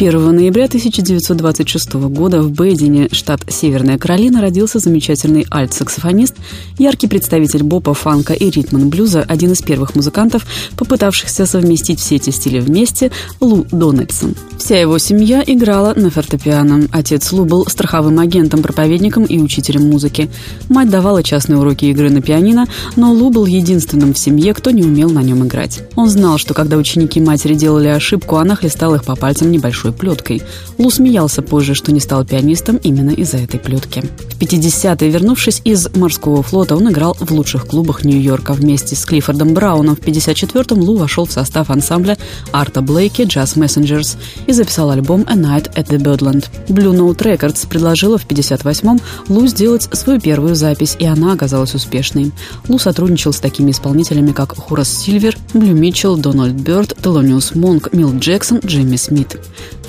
1 ноября 1926 года в Бейдине, штат Северная Каролина, родился замечательный альт-саксофонист, яркий представитель бопа, фанка и ритм-н-блюза, один из первых музыкантов, попытавшихся совместить все эти стили вместе, Лу Дональдсон. Вся его семья играла на фортепиано. Отец Лу был страховым агентом, проповедником и учителем музыки. Мать давала частные уроки игры на пианино, но Лу был единственным в семье, кто не умел на нем играть. Он знал, что когда ученики матери делали ошибку, она хлестала их по пальцам небольшой большой плеткой. Лу смеялся позже, что не стал пианистом именно из-за этой плетки. В 50-е, вернувшись из морского флота, он играл в лучших клубах Нью-Йорка вместе с Клиффордом Брауном. В 54-м Лу вошел в состав ансамбля Арта Блейки «Jazz Messengers» и записал альбом «A Night at the Birdland». Blue Note Records предложила в 58-м Лу сделать свою первую запись, и она оказалась успешной. Лу сотрудничал с такими исполнителями, как Хорас Сильвер, Блю Митчелл, Дональд Бёрд, Телониус Монк, Мил Джексон, Джимми Смит.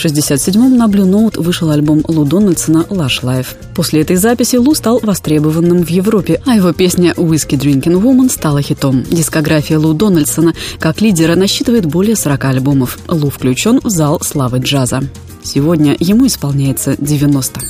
В 67-м на Blue Note вышел альбом Лу Дональдсона «Lush Life». После этой записи Лу стал востребованным в Европе, а его песня «Whiskey Drinking Woman» стала хитом. Дискография Лу Дональдсона как лидера насчитывает более 40 альбомов. Лу включен в зал славы джаза. Сегодня ему исполняется 90.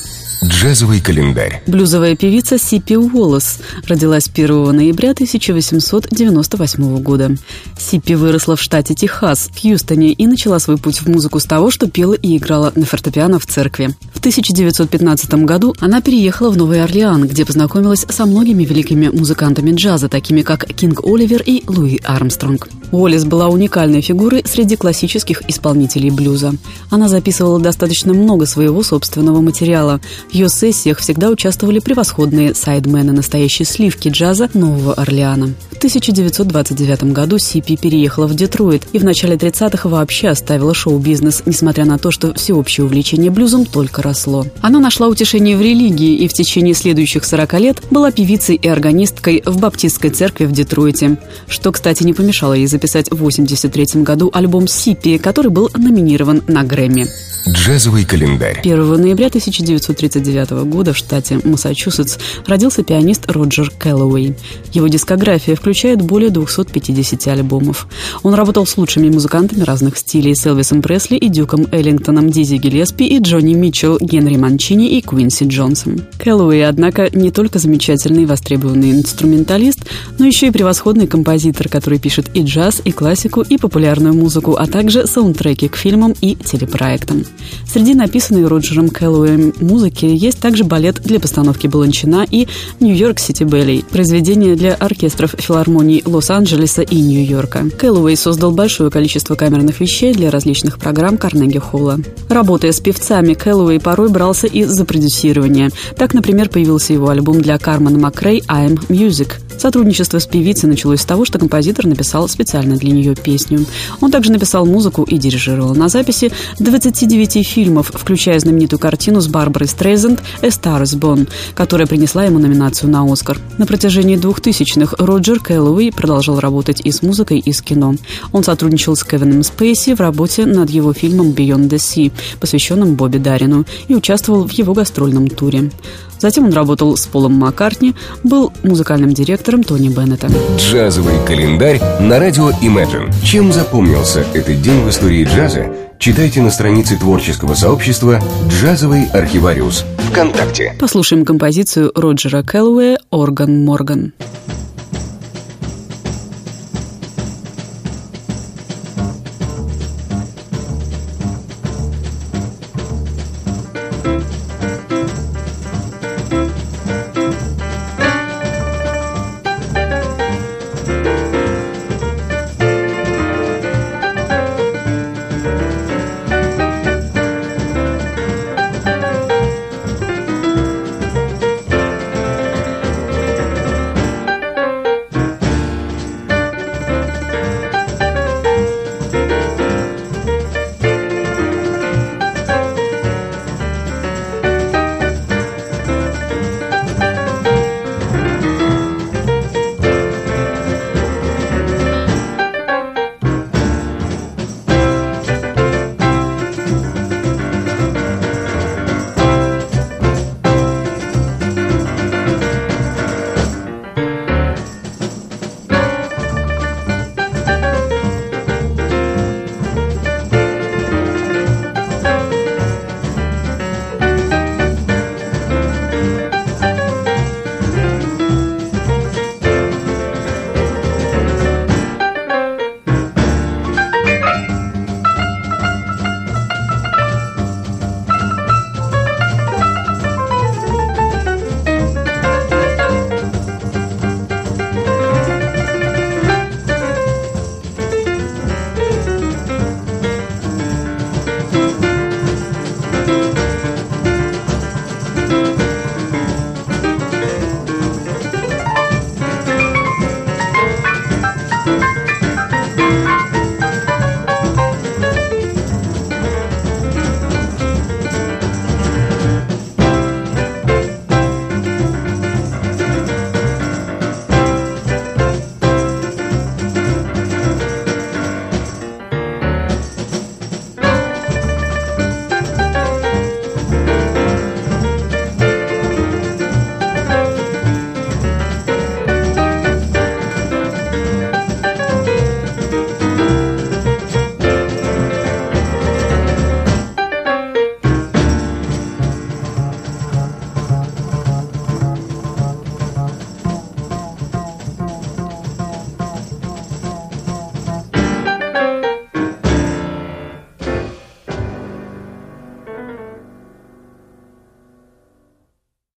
Джазовый календарь. Блюзовая певица Сипи Уоллес родилась 1 ноября 1898 года. Сипи выросла в штате Техас, в Хьюстоне, и начала свой путь в музыку с того, что пела и играла на фортепиано в церкви. В 1915 году она переехала в Новый Орлеан, где познакомилась со многими великими музыкантами джаза, такими как Кинг Оливер и Луи Армстронг. Уоллес была уникальной фигурой среди классических исполнителей блюза. Она записывала достаточно много своего собственного материала. В ее сессиях всегда участвовали превосходные сайдмены, настоящие сливки джаза Нового Орлеана. В 1929 году Сипи переехала в Детройт и в начале 30-х вообще оставила шоу-бизнес, несмотря на то, что всеобщее увлечение блюзом только росло. Она нашла утешение в религии и в течение следующих 40 лет была певицей и органисткой в баптистской церкви в Детройте, что, кстати, не помешало ей записать в 1983 году альбом «Сипи», который был номинирован на Грэмми. Джазовый календарь. 1 ноября 1939 года в штате Массачусетс родился пианист Роджер Кэллоуэй. Его дискография включает более 250 альбомов. Он работал с лучшими музыкантами разных стилей с Элвисом Пресли и Дюком Эллингтоном, Дизи Гиллеспи и Джонни Митчелл, Генри Манчини и Квинси Джонсон. Кэллоуэй, однако, не только замечательный и востребованный инструменталист, но еще и превосходный композитор, который пишет и джаз, и классику, и популярную музыку, а также саундтреки к фильмам и телепроектам. Среди написанной Роджером Кэллоуэем музыки есть также балет для постановки Баланчина и «Нью-Йорк Сити Белли» – произведение для оркестров филармоний Лос-Анджелеса и Нью-Йорка. Кэллоуэй создал большое количество камерных вещей для различных программ Карнеги Холла. Работая с певцами, Кэллоуэй порой брался и за продюсирование. Так, например, появился его альбом для Кармен Макрей «I'm Music». Сотрудничество с певицей началось с того, что композитор написал специально для нее песню. Он также написал музыку и дирижировал на записи 29 фильмов, включая знаменитую картину с Барбарой Стрейзенд «A Star is Born», которая принесла ему номинацию на «Оскар». На протяжении 2000-х Роджер Кэллоуэй продолжал работать и с музыкой, и с кино. Он сотрудничал с Кевином Спейси в работе над его фильмом «Beyond the Sea», посвященным Бобби Дарину, и участвовал в его гастрольном туре. Затем он работал с Полом Маккартни, был музыкальным директором Тони Беннета. Джазовый календарь на радио Imagine. Чем запомнился этот день в истории джаза, читайте на странице творческого сообщества «Джазовый архивариус» ВКонтакте. Послушаем композицию Роджера Кэллоуэя «Орган Морган».